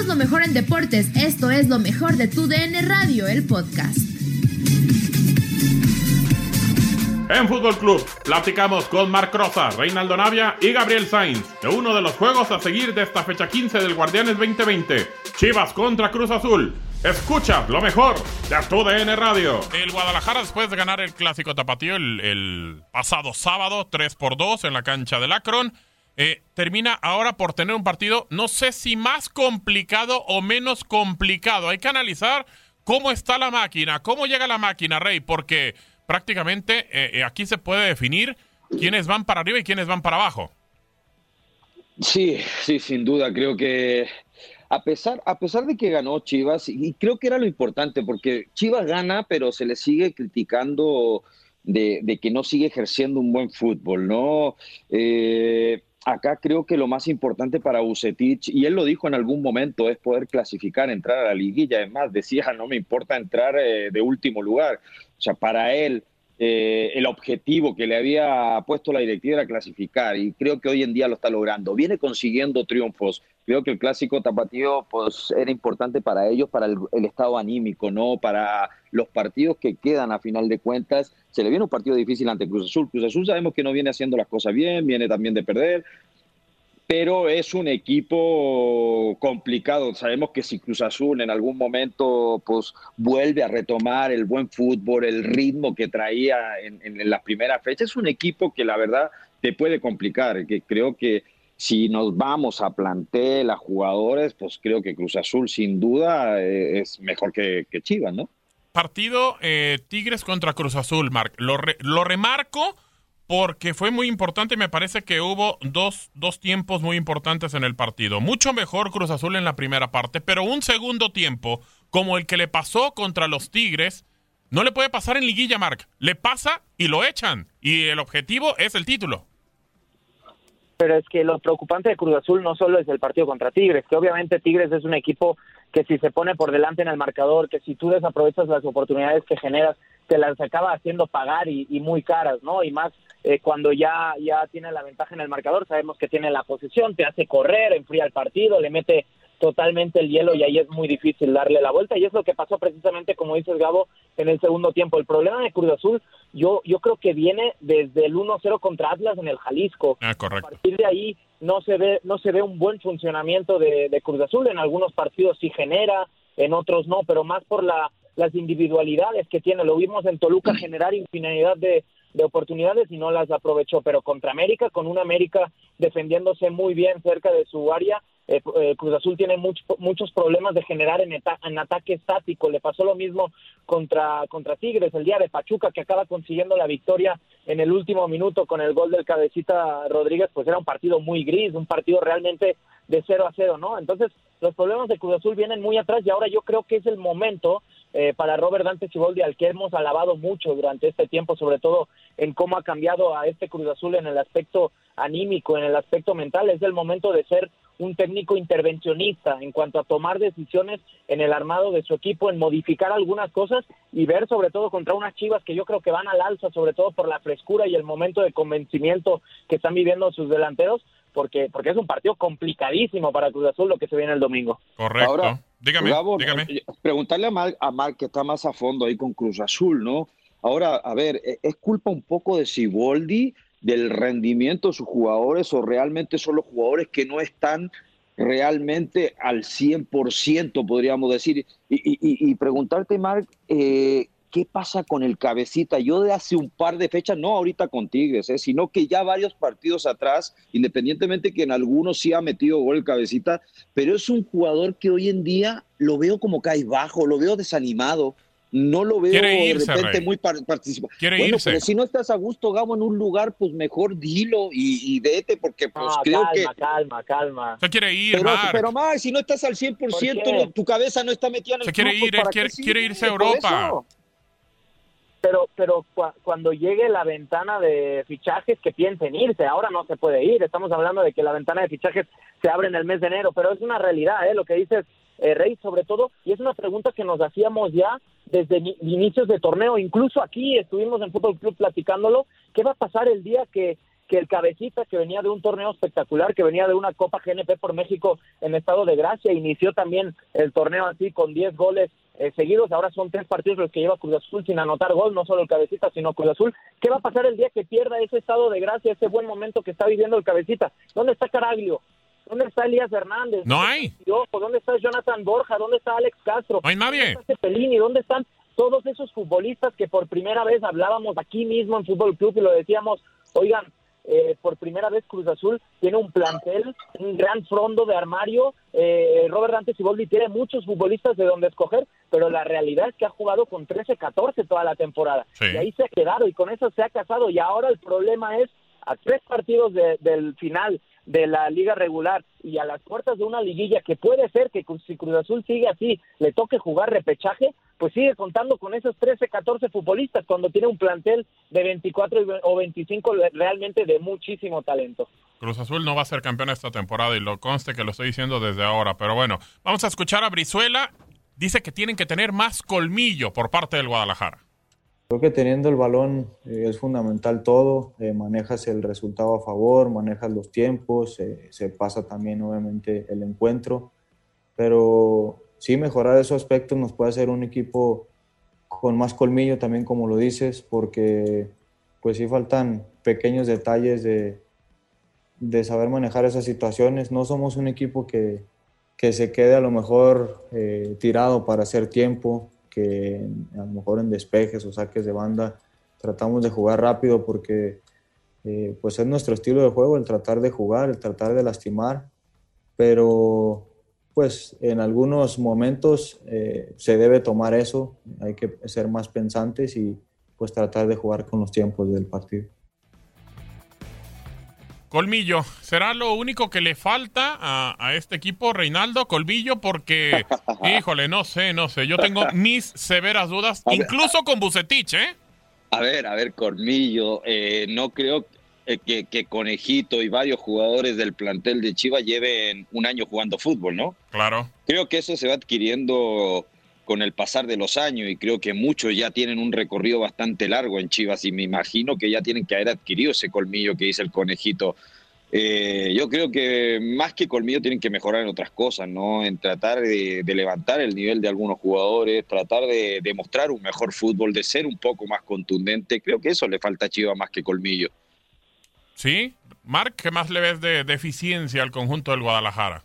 Somos lo mejor en deportes. Esto es lo mejor de tu DN Radio, el podcast. En Fútbol Club, platicamos con Marc Rosa, Reinaldo Navia y Gabriel Sainz de uno de los juegos a seguir de esta fecha 15 del Guardianes 2020. Chivas contra Cruz Azul. Escucha lo mejor de tu DN Radio. El Guadalajara, después de ganar el clásico tapatío el, el pasado sábado, 3 por 2 en la cancha del Akron, eh, termina ahora por tener un partido, no sé si más complicado o menos complicado. Hay que analizar cómo está la máquina, cómo llega la máquina, Rey, porque prácticamente eh, eh, aquí se puede definir quiénes van para arriba y quiénes van para abajo. Sí, sí, sin duda. Creo que a pesar, a pesar de que ganó Chivas, y creo que era lo importante, porque Chivas gana, pero se le sigue criticando de, de que no sigue ejerciendo un buen fútbol, ¿no? Eh, acá creo que lo más importante para Bucetich, y él lo dijo en algún momento, es poder clasificar, entrar a la liguilla. Además, decía, no me importa entrar eh, de último lugar. O sea, para él, eh, el objetivo que le había puesto la directiva era clasificar, y creo que hoy en día lo está logrando. Viene consiguiendo triunfos. Creo que el clásico tapatío pues, era importante para ellos, para el, el estado anímico, ¿no? Para los partidos que quedan a final de cuentas. Se le viene un partido difícil ante Cruz Azul. Cruz Azul sabemos que no viene haciendo las cosas bien, viene también de perder, pero es un equipo complicado. Sabemos que si Cruz Azul en algún momento pues vuelve a retomar el buen fútbol, el ritmo que traía en, en, en las primeras fechas, es un equipo que la verdad te puede complicar, que creo que si nos vamos a plantel, a jugadores, pues creo que Cruz Azul sin duda eh, es mejor que, Chivas, ¿no? Partido eh, Tigres contra Cruz Azul, Marc. Lo, remarco porque fue muy importante. Me parece que hubo dos, dos tiempos muy importantes en el partido. Mucho mejor Cruz Azul en la primera parte, pero un segundo tiempo, como el que le pasó contra los Tigres, no le puede pasar en liguilla, Marc. Le pasa y lo echan. Y el objetivo es el título pero es que lo preocupante de Cruz Azul no solo es el partido contra Tigres, que obviamente Tigres es un equipo que si se pone por delante en el marcador, que si tú desaprovechas las oportunidades que generas, te las acaba haciendo pagar y, y muy caras, ¿no? Y más eh, cuando ya, ya tiene la ventaja en el marcador, sabemos que tiene la posesión, te hace correr, enfría el partido, le mete totalmente el hielo y ahí es muy difícil darle la vuelta y es lo que pasó precisamente como dices Gabo en el segundo tiempo. El problema de Cruz Azul yo yo creo que viene desde el 1-0 contra Atlas en el Jalisco. Ah, correcto. A partir de ahí no se ve no se ve un buen funcionamiento de, de Cruz Azul, en algunos partidos sí genera, en otros no, pero más por la las individualidades que tiene. Lo vimos en Toluca generar infinidad de, de oportunidades y no las aprovechó, pero contra América, con una América defendiéndose muy bien cerca de su área, eh, eh, Cruz Azul tiene mucho, muchos problemas de generar en, ataque estático. Le pasó lo mismo contra, contra Tigres el día de Pachuca, que acaba consiguiendo la victoria en el último minuto con el gol del cabecita Rodríguez, pues era un partido muy gris, un partido realmente de 0 a 0, ¿no? Entonces, los problemas de Cruz Azul vienen muy atrás y ahora yo creo que es el momento eh, para Robert Dante Ciboldi, al que hemos alabado mucho durante este tiempo, sobre todo en cómo ha cambiado a este Cruz Azul en el aspecto anímico, en el aspecto mental, es el momento de ser un técnico intervencionista en cuanto a tomar decisiones en el armado de su equipo, en modificar algunas cosas y ver sobre todo contra unas chivas que yo creo que van al alza, sobre todo por la frescura y el momento de convencimiento que están viviendo sus delanteros, porque, porque es un partido complicadísimo para Cruz Azul lo que se viene el domingo. Correcto. Ahora, dígame, Gabo, dígame. Eh, preguntarle a Marc, a que está más a fondo ahí con Cruz Azul, ¿no? Ahora, a ver, eh, ¿es culpa un poco de Siboldi? del rendimiento de sus jugadores o realmente son los jugadores que no están realmente al 100%, podríamos decir. Y, y, y preguntarte, Marc, eh, ¿qué pasa con el cabecita? Yo de hace un par de fechas, no ahorita con Tigres, eh, sino que ya varios partidos atrás, independientemente que en algunos sí ha metido gol el cabecita, pero es un jugador que hoy en día lo veo como cae bajo, lo veo desanimado no lo veo irse, de repente Rey. muy participativo. Quiere bueno, irse. pero si no estás a gusto, Gabo, en un lugar, pues mejor dilo y, y vete, porque pues creo calma, que... calma, calma. Se quiere ir, Pero, pero más, si no estás al 100%, ¿Por qué? tu cabeza no está metida en el Se quiere club, ir, pues, él ¿para quiere- quiere irse a Europa. Pero, pero cua- cuando llegue la ventana de fichajes, que piensen irse. Ahora no se puede ir. Estamos hablando de que la ventana de fichajes se abre en el mes de enero, pero es una realidad, ¿eh? Lo que dices, eh, Rey, sobre todo, y es una pregunta que nos hacíamos ya desde ni- inicios de torneo. Incluso aquí estuvimos en Fútbol Club platicándolo. ¿Qué va a pasar el día que, que el cabecita que venía de un torneo espectacular, que venía de una Copa GNP por México en estado de gracia, inició también el torneo así con 10 goles eh, seguidos, ahora son tres partidos los que lleva Cruz Azul sin anotar gol, no solo el cabecita, sino Cruz Azul. ¿Qué va a pasar el día que pierda ese estado de gracia, ese buen momento que está viviendo el cabecita? ¿Dónde está Caraglio? ¿Dónde está Elías Hernández? No hay. ¿Dónde está Jonathan Borja? ¿Dónde está Alex Castro? No hay nadie. ¿Dónde está Cepelini? ¿Dónde están todos esos futbolistas que por primera vez hablábamos aquí mismo en Fútbol Club y lo decíamos, oigan, eh, por primera vez Cruz Azul tiene un plantel, un gran fondo de armario. Eh, Robert Dante Siboldi tiene muchos futbolistas de donde escoger, pero la realidad es que ha jugado con 13, 14 toda la temporada. Y ahí se ha quedado y con eso se ha casado. Y ahora el problema es a tres partidos del final de la liga regular y a las puertas de una liguilla que puede ser que si Cruz Azul sigue así, le toque jugar repechaje, pues sigue contando con esos 13, 14 futbolistas cuando tiene un plantel de 24 o 25 realmente de muchísimo talento. Cruz Azul no va a ser campeón esta temporada y lo conste que lo estoy diciendo desde ahora, pero bueno, vamos a escuchar a Brizuela. Dice que tienen que tener más colmillo por parte del Guadalajara. Creo que teniendo el balón eh, es fundamental todo, eh, manejas el resultado a favor, manejas los tiempos, eh, se pasa también obviamente el encuentro, pero sí mejorar esos aspectos nos puede hacer un equipo con más colmillo también como lo dices, porque pues sí faltan pequeños detalles de, de saber manejar esas situaciones, no somos un equipo que, que se quede a lo mejor tirado para hacer tiempo, que a lo mejor en despejes o saques de banda tratamos de jugar rápido porque eh, pues es nuestro estilo de juego, el tratar de jugar, el tratar de lastimar, pero pues en algunos momentos eh, se debe tomar eso, hay que ser más pensantes y pues tratar de jugar con los tiempos del partido. Colmillo, ¿será lo único que le falta a, este equipo, Reinaldo? Colmillo, porque, híjole, no sé, no sé. Yo tengo mis severas dudas, incluso con Bucetich, ¿eh? A ver, a ver, Colmillo, eh, no creo eh, que, que, Conejito y varios jugadores del plantel de Chivas lleven un año jugando fútbol, ¿no? Claro. Creo que eso se va adquiriendo con el pasar de los años y creo que muchos ya tienen un recorrido bastante largo en Chivas y me imagino que ya tienen que haber adquirido ese colmillo que dice el conejito. Eh, yo creo que más que colmillo tienen que mejorar en otras cosas, ¿no? En tratar de, levantar el nivel de algunos jugadores, tratar de demostrar un mejor fútbol, de ser un poco más contundente. Creo que eso le falta a Chivas más que colmillo. Sí, Marc, ¿qué más le ves de deficiencia al conjunto del Guadalajara?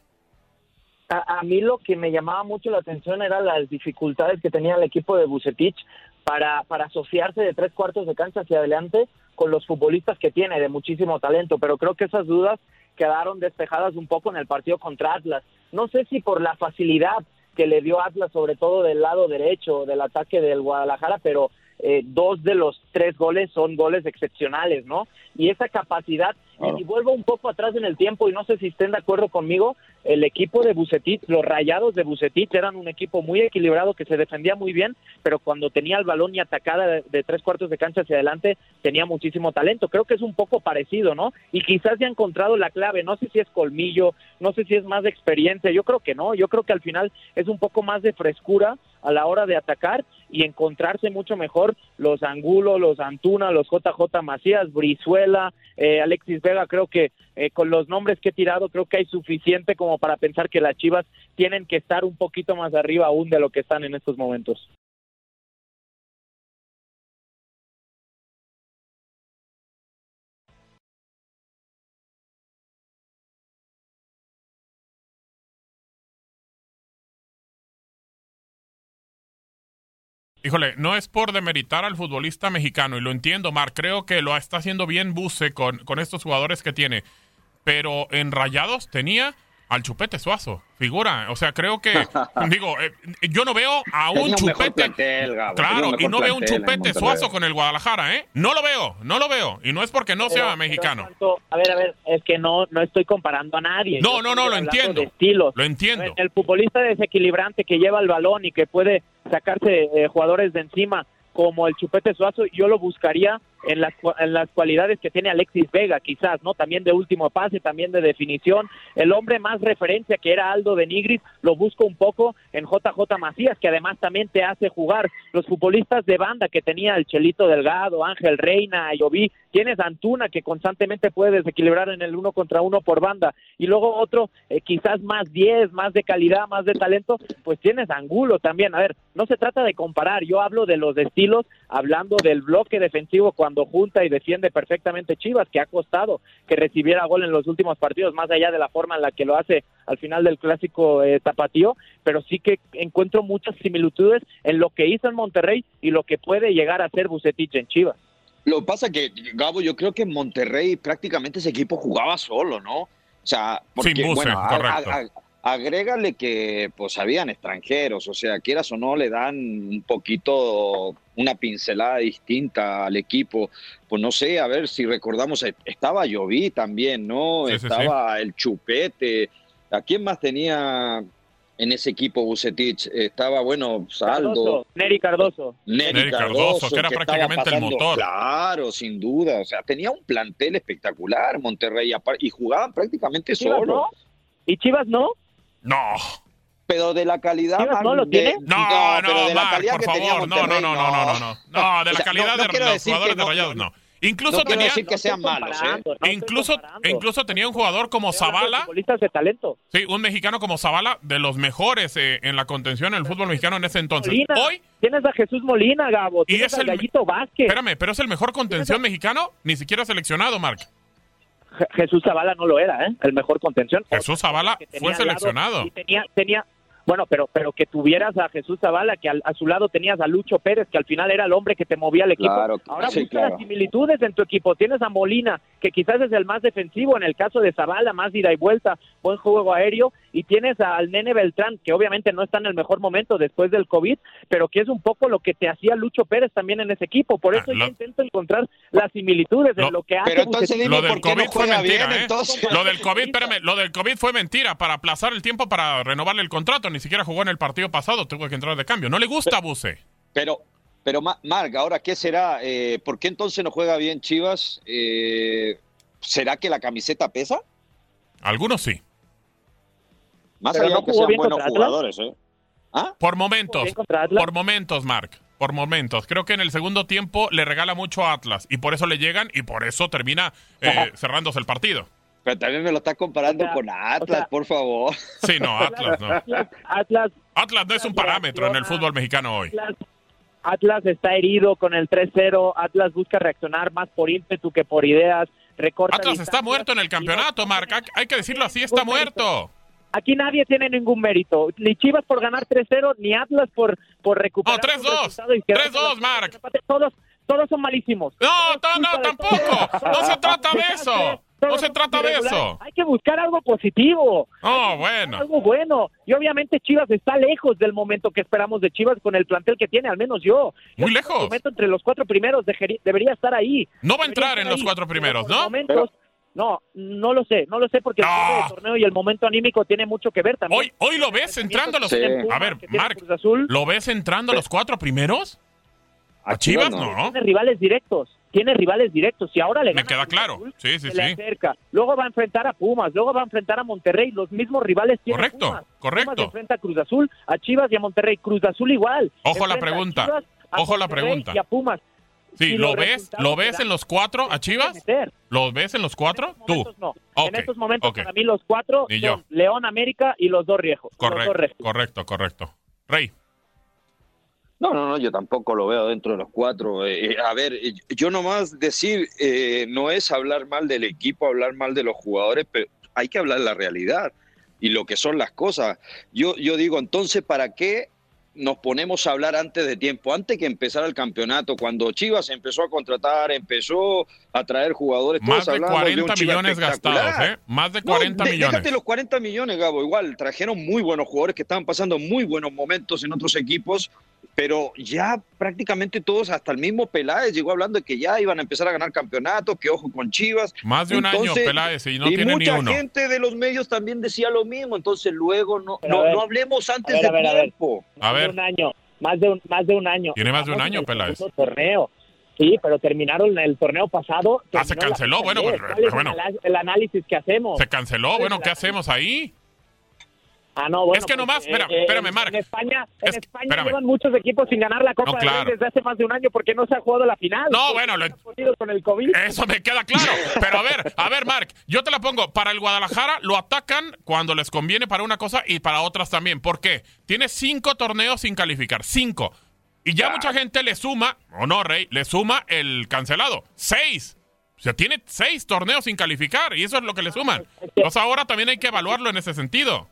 A, mí lo que me llamaba mucho la atención eran las dificultades que tenía el equipo de Bucetich para, para asociarse de tres cuartos de cancha hacia adelante con los futbolistas que tiene de muchísimo talento, pero creo que esas dudas quedaron despejadas un poco en el partido contra Atlas. No sé si por la facilidad que le dio Atlas, sobre todo del lado derecho del ataque del Guadalajara, pero eh, dos de los tres goles son goles excepcionales, ¿no? Y esa capacidad, y vuelvo un poco atrás en el tiempo y no sé si estén de acuerdo conmigo, el equipo de Bucetich, los rayados de Bucetich eran un equipo muy equilibrado que se defendía muy bien, pero cuando tenía el balón y atacada de, tres cuartos de cancha hacia adelante, tenía muchísimo talento. Creo que es un poco parecido, ¿no? Y quizás ya ha encontrado la clave, no sé si es colmillo, no sé si es más de experiencia, yo creo que no, yo creo que al final es un poco más de frescura a la hora de atacar y encontrarse mucho mejor los Angulo, los Antuna, los JJ Macías, Brizuela, eh, Alexis Vega, creo que eh, con los nombres que he tirado, creo que hay suficiente como para pensar que las Chivas tienen que estar un poquito más arriba aún de lo que están en estos momentos. Híjole, no es por demeritar al futbolista mexicano, y lo entiendo, Mar, creo que lo está haciendo bien Buse con, con estos jugadores que tiene, pero en Rayados tenía al Chupete Suazo, figura. O sea, creo que, digo, eh, yo no veo a un Chupete. claro, y no veo un Chupete Suazo con el Guadalajara, ¿eh? No lo veo, no lo veo. Y no es porque no sea mexicano. a ver, a ver, es que no, no estoy comparando a nadie. No, no, no, lo entiendo. Lo entiendo. el futbolista desequilibrante que lleva el balón y que puede sacarse eh, jugadores de encima como el Chupete Suazo, yo lo buscaría en las, en las cualidades que tiene Alexis Vega, quizás, ¿no? También de último pase, también de definición. El hombre más referencia que era Aldo de Nigris, lo busco un poco en JJ Macías, que además también te hace jugar. Los futbolistas de banda que tenía el Chelito Delgado, Ángel Reina, Ayoví, tienes Antuna que constantemente puede desequilibrar en el uno contra uno por banda. Y luego otro, eh, quizás más 10, más de calidad, más de talento, pues tienes Angulo también. A ver, no se trata de comparar, yo hablo de los estilos, hablando del bloque defensivo cuando junta y defiende perfectamente Chivas, que ha costado que recibiera gol en los últimos partidos, más allá de la forma en la que lo hace al final del clásico eh, tapatío, pero sí que encuentro muchas similitudes en lo que hizo en Monterrey y lo que puede llegar a ser Bucetich en Chivas. Lo que pasa que, Gabo, yo creo que en Monterrey prácticamente ese equipo jugaba solo, ¿no? O sea, porque, Sin buce, bueno, a- a- a- agrégale que pues habían extranjeros, o sea, quieras o no, le dan un poquito una pincelada distinta al equipo. Pues no sé, a ver si recordamos, eh, estaba Lloví también, ¿no? Sí, sí, estaba el Chupete. ¿A quién más tenía en ese equipo Bucetich? Estaba, bueno, Saldo. Cardoso, Neri Cardoso. Neri Neri Cardoso, Cardoso, que era prácticamente el motor. Claro, sin duda. O sea, tenía un plantel espectacular Monterrey y jugaban prácticamente Chivas solo. no, y Chivas no. No, Pero de la calidad. ¿Chivas man, no lo tiene? no, no, de la Marc, calidad por favor, no, no, no, no, no, no, no, no, de O la sea, calidad no- no de los jugadores de no- Rayados, no- no. Incluso no tenía, decir que sean malos, ¿eh? no incluso, incluso tenía un jugador como Zavala, de talento. sí, un mexicano como Zavala, de los mejores eh, en la contención en el fútbol mexicano en ese entonces. Molina, Hoy, tienes a Jesús Molina, Gabo, Y es al el- Gallito Vázquez. espérame, pero es el mejor contención mexicano, ni siquiera seleccionado, Marc. Je- Jesús Zavala no lo era, ¿eh? El mejor contención. Jesús Zavala fue seleccionado. y tenía, tenía, bueno, pero, pero que tuvieras a Jesús Zavala, que al- a su lado tenías a Lucho Pérez, que al final era el hombre que te movía el equipo. Claro, Ahora sí, busca claro. las similitudes en tu equipo. Tienes a Molina, que quizás es el más defensivo en el caso de Zavala, más ida y vuelta, buen juego aéreo. Y tienes al nene Beltrán, que obviamente no está en el mejor momento después del COVID, pero que es un poco lo que te hacía Lucho Pérez también en ese equipo. Por Ah, eso lo- yo intento encontrar las similitudes Lo- en lo que hace Pero entonces dime Lo del por qué no COVID fue juega mentira, bien, ¿eh? entonces. Lo del COVID, espérame, lo del COVID fue mentira para aplazar el tiempo para renovarle el contrato. Ni siquiera jugó en el partido pasado, tuvo que entrar de cambio. No le gusta a Buse. Pero, pero Ma- Marc, ahora, ¿qué será? Eh, ¿Por qué entonces no juega bien Chivas? Eh, ¿Será que la camiseta pesa? Algunos sí. Más Pero allá no de que sean buenos jugadores, ¿eh? ¿Ah? Por momentos. Por momentos, Marc. Por momentos. Creo que en el segundo tiempo le regala mucho a Atlas. Y por eso le llegan y por eso termina eh, cerrándose el partido. Pero también me lo estás comparando O sea, con Atlas, o sea- por favor. Sí, no, Atlas no. Atlas, Atlas Atlas no es un parámetro en el fútbol mexicano hoy. Atlas, Atlas está herido con el 3-0. Atlas busca reaccionar más por ímpetu que por ideas. Recorta Atlas está muerto en el campeonato, Marc. Hay- que decirlo así, está muerto. Aquí nadie tiene ningún mérito. Ni Chivas por ganar 3-0, ni Atlas por, por recuperar. No, 3-2. su resultado y quedarse 3-2, con- Marc. Todos, todos son malísimos. No, Todo es no, no, tampoco. todos. No se trata de eso. No se trata de eso. Hay que buscar algo positivo. Oh, bueno. algo bueno. Y obviamente Chivas está lejos del momento que esperamos de Chivas con el plantel que tiene, al menos yo. Muy Yo lejos. me meto entre los cuatro primeros, debería, debería estar ahí. No va a entrar en los ahí. cuatro primeros, ¿no? momentos, no, no lo sé, no lo sé porque el No. torneo y el momento anímico tiene mucho que ver también. Hoy, hoy lo ves entrando a los. Sí. A ver, Marc, ¿lo ves entrando a los cuatro primeros? ¿A Chivas no? tiene rivales directos, tiene rivales directos y ahora le Me gana queda claro. Azul, Sí, sí, se le sí. acerca. Luego va a enfrentar a Pumas, luego va a enfrentar a Monterrey, los mismos rivales tiene Correcto, Pumas. correcto. Pumas enfrenta a Cruz Azul, a Chivas y a Monterrey. Cruz Azul igual. Ojo la a pregunta, Chivas, a ojo la pregunta. Y a Pumas. Sí, Y ¿lo los ves? ¿Lo ves en los cuatro a Chivas? Meter. ¿Lo ves en los cuatro? En Tú. no. En estos momentos para mí los cuatro son. León, América y los dos riejos. los Correcto, correcto, correcto. Rey, No, no, no, yo tampoco lo veo dentro de los cuatro. Eh, eh, a ver, eh, yo nomás decir, eh, no es hablar mal del equipo, hablar mal de los jugadores, pero hay que hablar la realidad y lo que son las cosas. Yo, yo digo, entonces, ¿para qué nos ponemos a hablar antes de tiempo, antes que empezara el campeonato? Cuando Chivas empezó a contratar, empezó a traer jugadores, más de hablamos 40 un Chivas millones gastados. ¿eh? Más de No, 40 de- millones. Déjate los 40 millones, Gabo. Igual trajeron muy buenos jugadores que estaban pasando muy buenos momentos en otros equipos, pero ya prácticamente todos, hasta el mismo Peláez llegó hablando de que ya iban a empezar a ganar campeonatos, que ojo con Chivas. Más de un año, Entonces, Peláez, y no y tiene ni mucha uno. gente de los medios también decía lo mismo, entonces luego no, no, ver, no hablemos antes de tiempo. A Más ver. de un año. Más de un, más de un año. Tiene más de un año, Peláez. torneo. Sí, pero terminaron el torneo pasado. Ah, se canceló, bueno, ¿Cuál pues, es bueno. El análisis que hacemos. Se canceló, bueno, ¿qué hacemos ahí? Ah, no, bueno, es que pues, nomás, eh, espera, eh, espérame, en- Marc. En España, en Es- España espérame. llevan muchos equipos sin ganar la Copa No, claro. desde hace más de un año porque no se ha jugado la final. No, bueno, lo- con el COVID. Eso me queda claro. Pero a ver, a ver, Marc, yo te la pongo. Para el Guadalajara lo atacan cuando les conviene para una cosa y para otras también. ¿Por qué? Tiene cinco torneos sin calificar. Cinco. Y ya mucha gente le suma, o no, Rey, le suma el cancelado. Seis. O sea, tiene seis torneos sin calificar y eso es lo que le suman. Entonces ahora también hay que evaluarlo en ese sentido.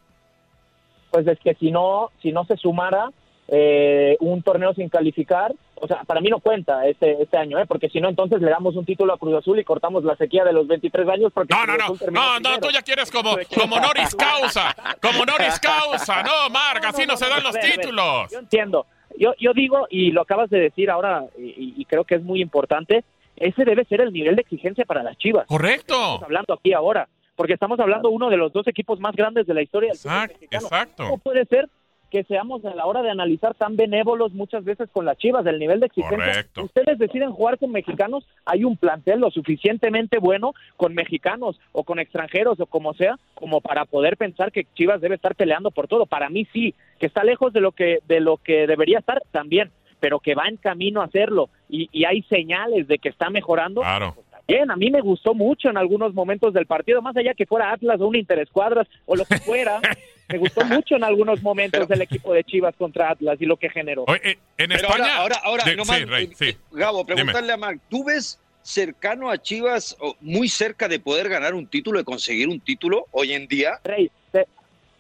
Pues es que si no, si no se sumara eh, un torneo sin calificar, o sea, para mí no cuenta este, este año, ¿eh? porque si no, entonces le damos un título a Cruz Azul y cortamos la sequía de los 23 años. Porque No, no, no, no, no, tú ya quieres como, como Noris Causa, como Noris Causa, no, Marc, así no se dan los ver, ver, títulos. Yo entiendo. Yo, yo digo, y lo acabas de decir ahora, y, y creo que es muy importante, ese debe ser el nivel de exigencia para las Chivas. Correcto. Estamos hablando aquí ahora, porque estamos hablando uno de los dos equipos más grandes de la historia del fútbol Exacto, mexicano. exacto. ¿Cómo puede ser que seamos a la hora de analizar tan benévolos muchas veces con las Chivas del nivel de exigencia? Correcto. Ustedes deciden jugar con mexicanos, hay un plantel lo suficientemente bueno con mexicanos o con extranjeros o como sea, como para poder pensar que Chivas debe estar peleando por todo. Para mí sí, que está lejos de lo que de lo que debería estar también, pero que va en camino a hacerlo y, y hay señales de que está mejorando. Claro. Bien, a mí me gustó mucho en algunos momentos del partido, más allá que fuera Atlas o un Interescuadras o lo que fuera, me gustó mucho en algunos momentos Pero- el equipo de Chivas contra Atlas y lo que generó. Oye, eh, en Pero España. ahora, ahora, ahora Di- nomás, sí, Rey, eh, sí. eh, Gabo, Dime. preguntarle a Marc, ¿tú ves cercano a Chivas, o muy cerca de poder ganar un título, de conseguir un título hoy en día? Rey, te,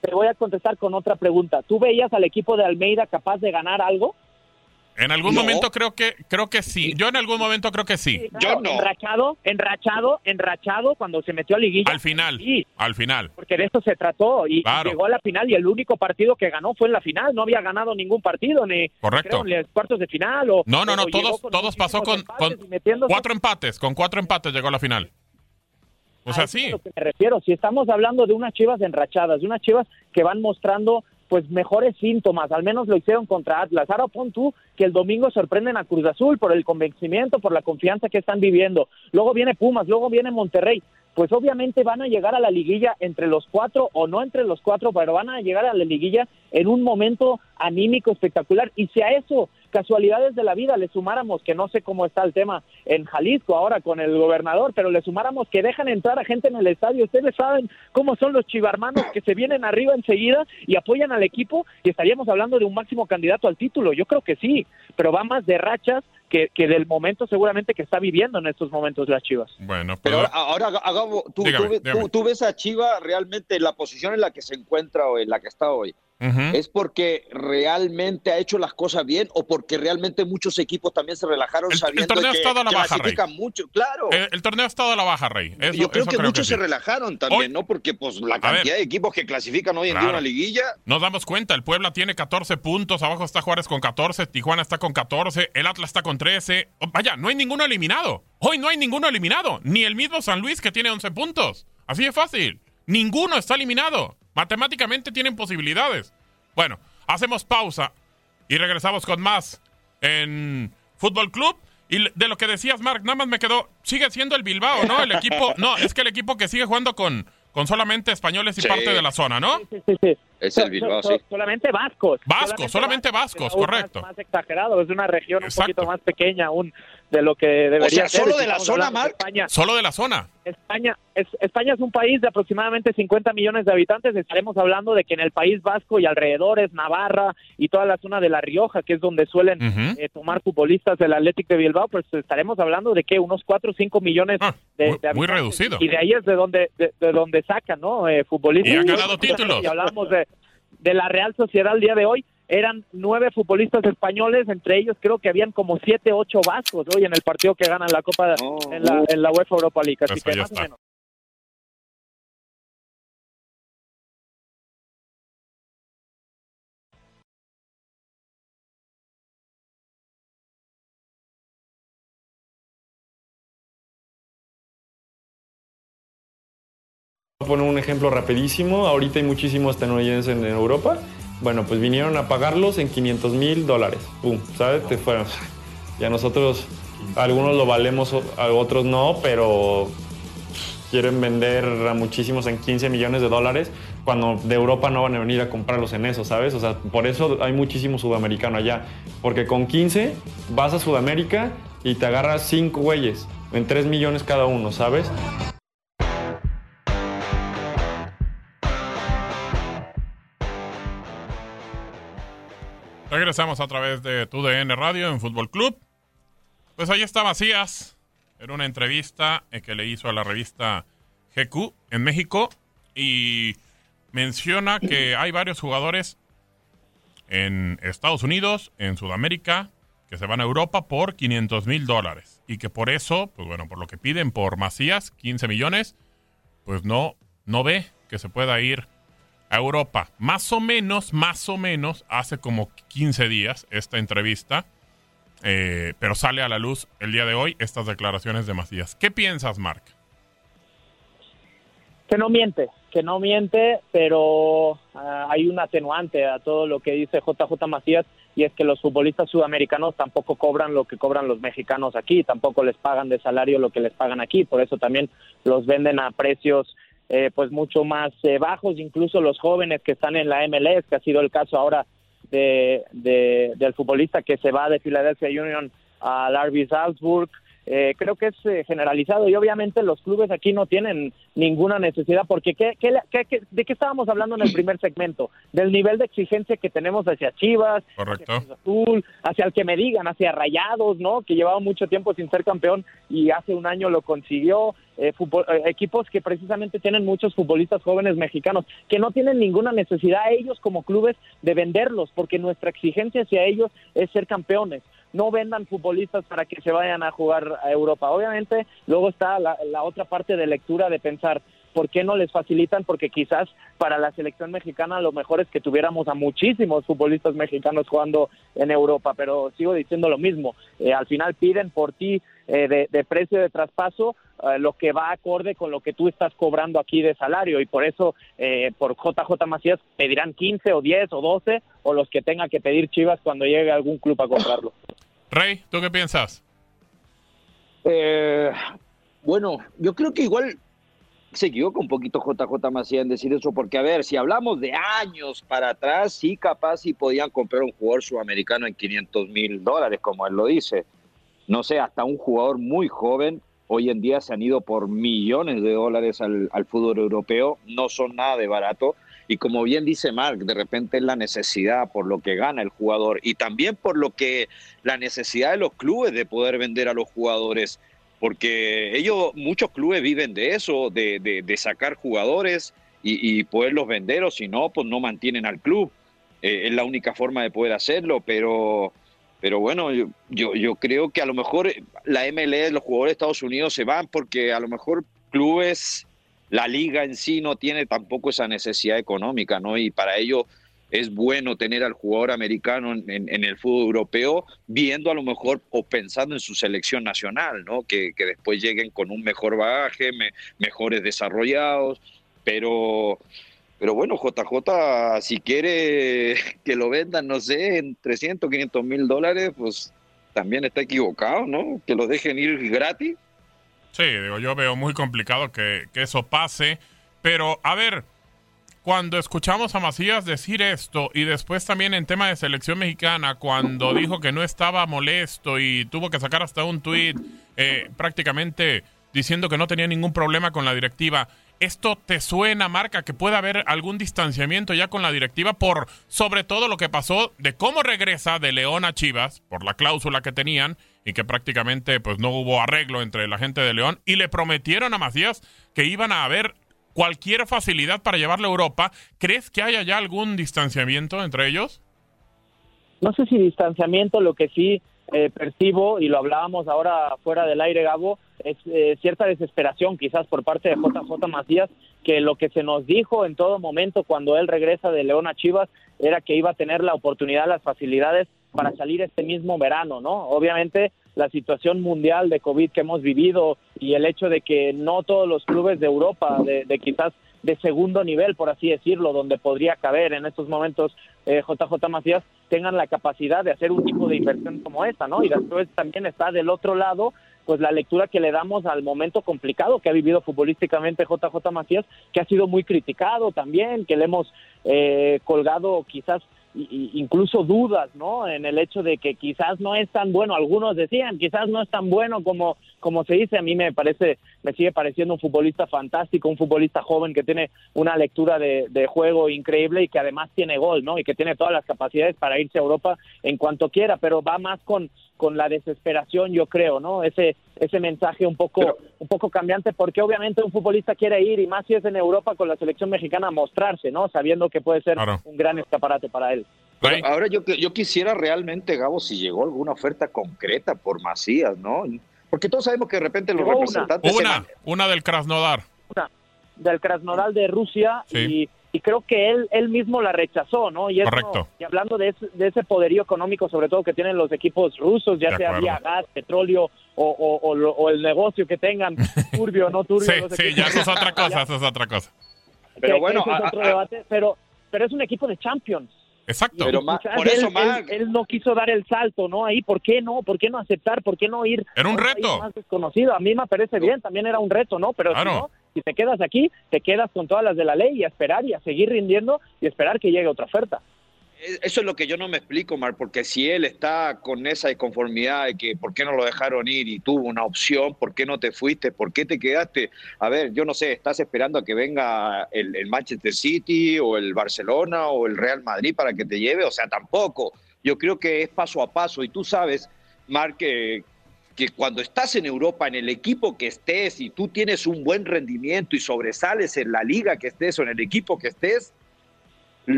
te voy a contestar con otra pregunta. ¿Tú veías al equipo de Almeida capaz de ganar algo? En algún No. momento creo que creo que sí. Yo en algún momento creo que sí. Yo no. Enrachado, enrachado, enrachado cuando se metió a liguilla. Al final. Sí, Al final. porque de eso se trató y, Claro. llegó a la final y el único partido que ganó fue en la final. No había ganado ningún partido ni Correcto. creo, ni los cuartos de final. O, No, no, no. Todos, con todos pasó con, cuatro empates. Con cuatro empates llegó a la final. O A sea, es sí. a lo que me refiero. Si estamos hablando de unas chivas enrachadas, de unas chivas que van mostrando pues mejores síntomas, al menos lo hicieron contra Atlas. Ahora pon tú que el domingo sorprenden a Cruz Azul por el convencimiento, por la confianza que están viviendo. Luego viene Pumas, luego viene Monterrey. Pues obviamente van a llegar a la liguilla entre los cuatro o no entre los cuatro, pero van a llegar a la liguilla en un momento anímico espectacular. Y si a eso, casualidades de la vida, le sumáramos, que no sé cómo está el tema en Jalisco ahora con el gobernador, pero le sumáramos que dejan entrar a gente en el estadio. Ustedes saben cómo son los chivarmanos que se vienen arriba enseguida y apoyan al equipo y estaríamos hablando de un máximo candidato al título. Yo creo que sí, pero va más de rachas que, que del momento seguramente que está viviendo en estos momentos las Chivas. Bueno, Pero pues. ahora, ahora Gabo, ¿tú, Dígame, tú ve- dígame. tú- tú ves a Chivas realmente en la posición en la que se encuentra o en la que está hoy? ¿Es porque realmente ha hecho las cosas bien o porque realmente muchos equipos también se relajaron El- el sabiendo torneo ha que estado a la baja, clasifican mucho? Claro. El, el torneo ha estado a la baja, Rey. Eso- Yo creo eso que muchos sí. se relajaron también, Hoy- ¿no? Porque pues la cantidad ver. de equipos que clasifican hoy en Claro. día una liguilla, Nos damos cuenta, el Puebla tiene 14 puntos, abajo está Juárez con 14, Tijuana está con 14, el Atlas está con 13. Oh, Vaya, no hay ninguno eliminado. Hoy no hay ninguno eliminado, ni el mismo San Luis que tiene 11 puntos. Así de fácil. Ninguno está eliminado. Matemáticamente tienen posibilidades. Bueno, hacemos pausa y regresamos con más en Fútbol Club. Y de lo que decías, Mark, nada más me quedó. Sigue siendo el Bilbao, ¿no? El equipo. No, es que el equipo que sigue jugando con, con solamente españoles y Sí. parte de la zona, ¿no? Sí, sí, sí. es el Bilbao, so- sí. so- Solamente vascos. Vascos, solamente vascos, correcto. Más, más exagerado, es una región Exacto. un poquito más pequeña aún de lo que debería O sea, ser. solo Si de la zona, Marc. España, Solo de la zona. España, es, España es un país de aproximadamente 50 millones de habitantes. Estaremos hablando de que en el País Vasco y alrededores, Navarra y toda la zona de La Rioja, que es donde suelen eh, tomar futbolistas del Athletic de Bilbao, pues estaremos hablando de que unos 4 o 5 millones Ah, de, muy- de muy habitantes. reducido. Y de ahí es de donde, de, de donde sacan, ¿no? Eh, futbolistas. Y han ganado títulos. Y hablamos de, de la Real Sociedad el día de hoy. Eran nueve futbolistas españoles, entre ellos creo que habían como siete, ocho vascos hoy en el partido que ganan la Copa No. en, la, en la UEFA Europa League. Así Eso que más o menos. Voy a poner un ejemplo rapidísimo. Ahorita hay muchísimos estadounidenses en Europa. Bueno, pues vinieron a pagarlos en 500 mil dólares. Pum, ¿sabes? Te fueron. Y a nosotros algunos lo valemos, otros no, pero quieren vender a muchísimos en 15 millones de dólares cuando de Europa no van a venir a comprarlos en eso, ¿sabes? O sea, por eso hay muchísimo sudamericano allá. Porque con 15 vas a Sudamérica y te agarras 5 güeyes en 3 millones cada uno, ¿sabes? Regresamos a través de TUDN Radio en Fútbol Club. Pues ahí está Macías. Era una entrevista eh, que le hizo a la revista GQ en México y menciona que hay varios jugadores en Estados Unidos, en Sudamérica, que se van a Europa por 500 mil dólares. Y que por eso, pues bueno, por lo que piden por Macías, 15 millones, pues no, no ve que se pueda ir Europa. Más o menos, más o menos, hace como 15 días esta entrevista, eh, pero sale a la luz el día de hoy estas declaraciones de Macías. ¿Qué piensas, Mark? Que no miente, que no miente, pero ah, hay un atenuante a todo lo que dice JJ Macías y es que los futbolistas sudamericanos tampoco cobran lo que cobran los mexicanos aquí, tampoco les pagan de salario lo que les pagan aquí, por eso también los venden a precios eh, pues mucho más eh, bajos, incluso los jóvenes que están en la MLS, que ha sido el caso ahora de, del futbolista que se va de Philadelphia Union al RB Salzburg, eh, creo que es eh, generalizado y obviamente los clubes aquí no tienen ninguna necesidad porque ¿qué, de qué estábamos hablando en el primer segmento? Del nivel de exigencia que tenemos hacia Chivas, hacia Azul, hacia el que me digan, hacia Rayados, ¿no? Que llevaba mucho tiempo sin ser campeón y hace un año lo consiguió. Eh, equipos que precisamente tienen muchos futbolistas jóvenes mexicanos que no tienen ninguna necesidad ellos como clubes de venderlos porque nuestra exigencia hacia ellos es ser campeones no vendan futbolistas para que se vayan a jugar a Europa. Obviamente, luego está la, otra parte de lectura de pensar, ¿por qué no les facilitan? Porque quizás para la selección mexicana lo mejor es que tuviéramos a muchísimos futbolistas mexicanos jugando en Europa, pero sigo diciendo lo mismo, eh, al final piden por ti eh, de, precio de traspaso eh, lo que va acorde con lo que tú estás cobrando aquí de salario y por eso por JJ Macías pedirán 15 o 10 o 12 o los que tenga que pedir Chivas cuando llegue algún club a comprarlo. Rey, ¿tú qué piensas? Eh, bueno, yo creo que igual se equivoca un poquito JJ Macías en decir eso, porque a ver, si hablamos de años para atrás, sí capaz sí podían comprar un jugador sudamericano en 500 mil dólares, como él lo dice. No sé, hasta un jugador muy joven, hoy en día se han ido por millones de dólares al, al fútbol europeo, no son nada de barato. Y como bien dice Mark, de repente es la necesidad por lo que gana el jugador y también por lo que la necesidad de los clubes de poder vender a los jugadores, porque ellos, muchos clubes viven de eso, de, de, sacar jugadores y, poderlos vender, o si no, pues no mantienen al club. Eh, es la única forma de poder hacerlo, pero, pero bueno, yo, yo, yo creo que a lo mejor la MLS, los jugadores de Estados Unidos se van porque a lo mejor clubes la liga en sí no tiene tampoco esa necesidad económica, ¿no? Y para ello es bueno tener al jugador americano en, el fútbol europeo, viendo a lo mejor o pensando en su selección nacional, ¿no? Que, después lleguen con un mejor bagaje, mejores desarrollados, pero, pero bueno, JJ, si quiere que lo vendan, no sé, en 300, 500 mil dólares, pues también está equivocado, ¿no? Que lo dejen ir gratis. Sí, digo, yo veo muy complicado que, eso pase. Pero, a ver, cuando escuchamos a Macías decir esto y después también en tema de selección mexicana, cuando dijo que no estaba molesto y tuvo que sacar hasta un tuit eh, prácticamente diciendo que no tenía ningún problema con la directiva, ¿esto te suena, Marca, que puede haber algún distanciamiento ya con la directiva por sobre todo lo que pasó de cómo regresa de León a Chivas, por la cláusula que tenían? y que prácticamente pues no hubo arreglo entre la gente de León y le prometieron a Macías que iban a haber cualquier facilidad para llevarle a Europa. ¿Crees que haya ya algún distanciamiento entre ellos? No sé si distanciamiento, lo que sí eh, percibo, y lo hablábamos ahora fuera del aire, Gabo, es eh, cierta desesperación quizás por parte de JJ Macías, que lo que se nos dijo en todo momento cuando él regresa de León a Chivas era que iba a tener la oportunidad, las facilidades para salir este mismo verano, ¿no? Obviamente la situación mundial de COVID que hemos vivido y el hecho de que no todos los clubes de Europa, de, quizás de segundo nivel, por así decirlo, donde podría caber en estos momentos JJ eh, Macías, tengan la capacidad de hacer un tipo de inversión como esta, ¿no? Y después también está del otro lado pues la lectura que le damos al momento complicado que ha vivido futbolísticamente JJ Macías, que ha sido muy criticado también, que le hemos eh, colgado quizás incluso dudas, ¿no? En el hecho de que quizás no es tan bueno, algunos decían, quizás no es tan bueno como, como se dice, a mí me parece, me sigue pareciendo un futbolista fantástico, un futbolista joven que tiene una lectura de, de, juego increíble y que además tiene gol, ¿no? Y que tiene todas las capacidades para irse a Europa en cuanto quiera, pero va más con, con la desesperación, yo creo, ¿no? Ese ese mensaje un poco un poco cambiante porque obviamente un futbolista quiere ir y más si es en Europa con la selección mexicana a mostrarse, ¿no? Sabiendo que puede ser un gran escaparate para él. ahora yo yo quisiera realmente Gabo si llegó alguna oferta concreta por Macías, ¿no? Porque todos sabemos que de repente los representantes una una, del Krasnodar. Una del Krasnodar de Rusia y y creo que él él mismo la rechazó, ¿no? Y, Correcto. y hablando de ese, de ese poderío económico, sobre todo que tienen los equipos rusos, ya sea vía gas, petróleo o, o, o, el negocio que tengan, turbio o no turbio. sí, sí, ya eso es otra cosa, eso es otra cosa. Pero bueno, es otro debate, pero, pero es un equipo de Champions. Exacto. Pero por eso, él, él, no quiso dar el salto, ¿no? Ahí, ¿por qué no? ¿Por qué no aceptar? ¿Por qué no ir? Era un reto. Más desconocido. A mí me parece bien, también era un reto, ¿no? Pero si no, si te quedas aquí, te quedas con todas las de la ley y a esperar y a seguir rindiendo y esperar que llegue otra oferta. Eso es lo que yo no me explico, Mar, porque si él está con esa inconformidad de que por qué no lo dejaron ir y tuvo una opción, por qué no te fuiste, por qué te quedaste. A ver, yo no sé, ¿estás esperando a que venga el, el Manchester City o el Barcelona o el Real Madrid para que te lleve? O sea, tampoco. Yo creo que es paso a paso y tú sabes, Mar, que, que cuando estás en Europa, en el equipo que estés y tú tienes un buen rendimiento y sobresales en la liga que estés o en el equipo que estés,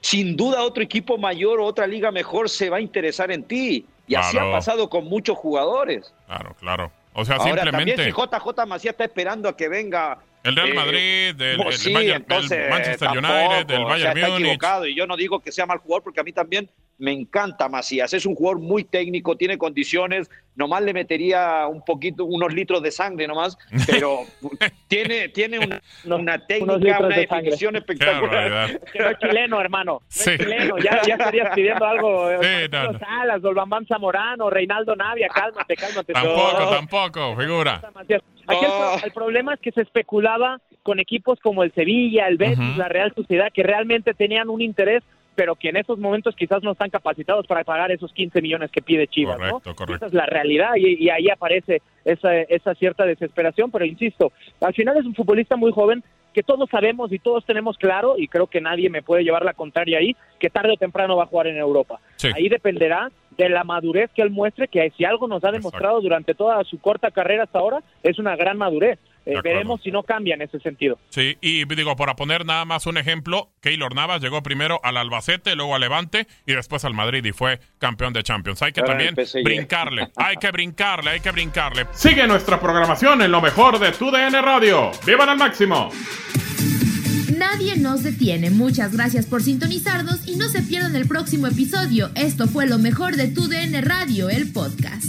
sin duda otro equipo mayor o otra liga mejor se va a interesar en ti. Y así ha pasado con muchos jugadores. Claro, claro. O sea, simplemente... También si JJ Macías está esperando a que venga... El Real eh, Madrid, el, Manchester United, el Bayern Múnich. equivocado y yo no digo que sea mal jugador porque a mí también me encanta Macías, es un jugador muy técnico, tiene condiciones, nomás le metería un poquito, unos litros de sangre nomás, pero tiene, tiene una, técnica, una definición espectacular. no es chileno, hermano, no es chileno, ya, ya, estarías pidiendo algo, sí, no, no. Salas, Dolbambán Zamorano, Reinaldo Navia, cálmate, cálmate. Tampoco, tampoco, figura. Aquí el, problema es que se especulaba con equipos como el Sevilla, el Betis, la Real Sociedad, que realmente tenían un interés pero que en esos momentos quizás no están capacitados para pagar esos 15 millones que pide Chivas, ¿no? Esa es la realidad y, ahí aparece esa, esa cierta desesperación, pero insisto, al final es un futbolista muy joven que todos sabemos y todos tenemos claro, y creo que nadie me puede llevar la contraria ahí, que tarde o temprano va a jugar en Europa. Ahí dependerá de la madurez que él muestre, que si algo nos ha demostrado durante toda su corta carrera hasta ahora, es una gran madurez. Eh, veremos si no cambia en ese sentido. Sí, y digo, para poner nada más un ejemplo, Keylor Navas llegó primero al Albacete, luego al Levante y después al Madrid y fue campeón de Champions. Hay que también brincarle, hay que brincarle, hay que brincarle. Sigue nuestra programación en lo mejor de tu DN Radio. ¡Vivan al máximo! Nadie nos detiene. Muchas gracias por sintonizarnos y no se pierdan el próximo episodio. Esto fue lo mejor de tu DN Radio, el podcast.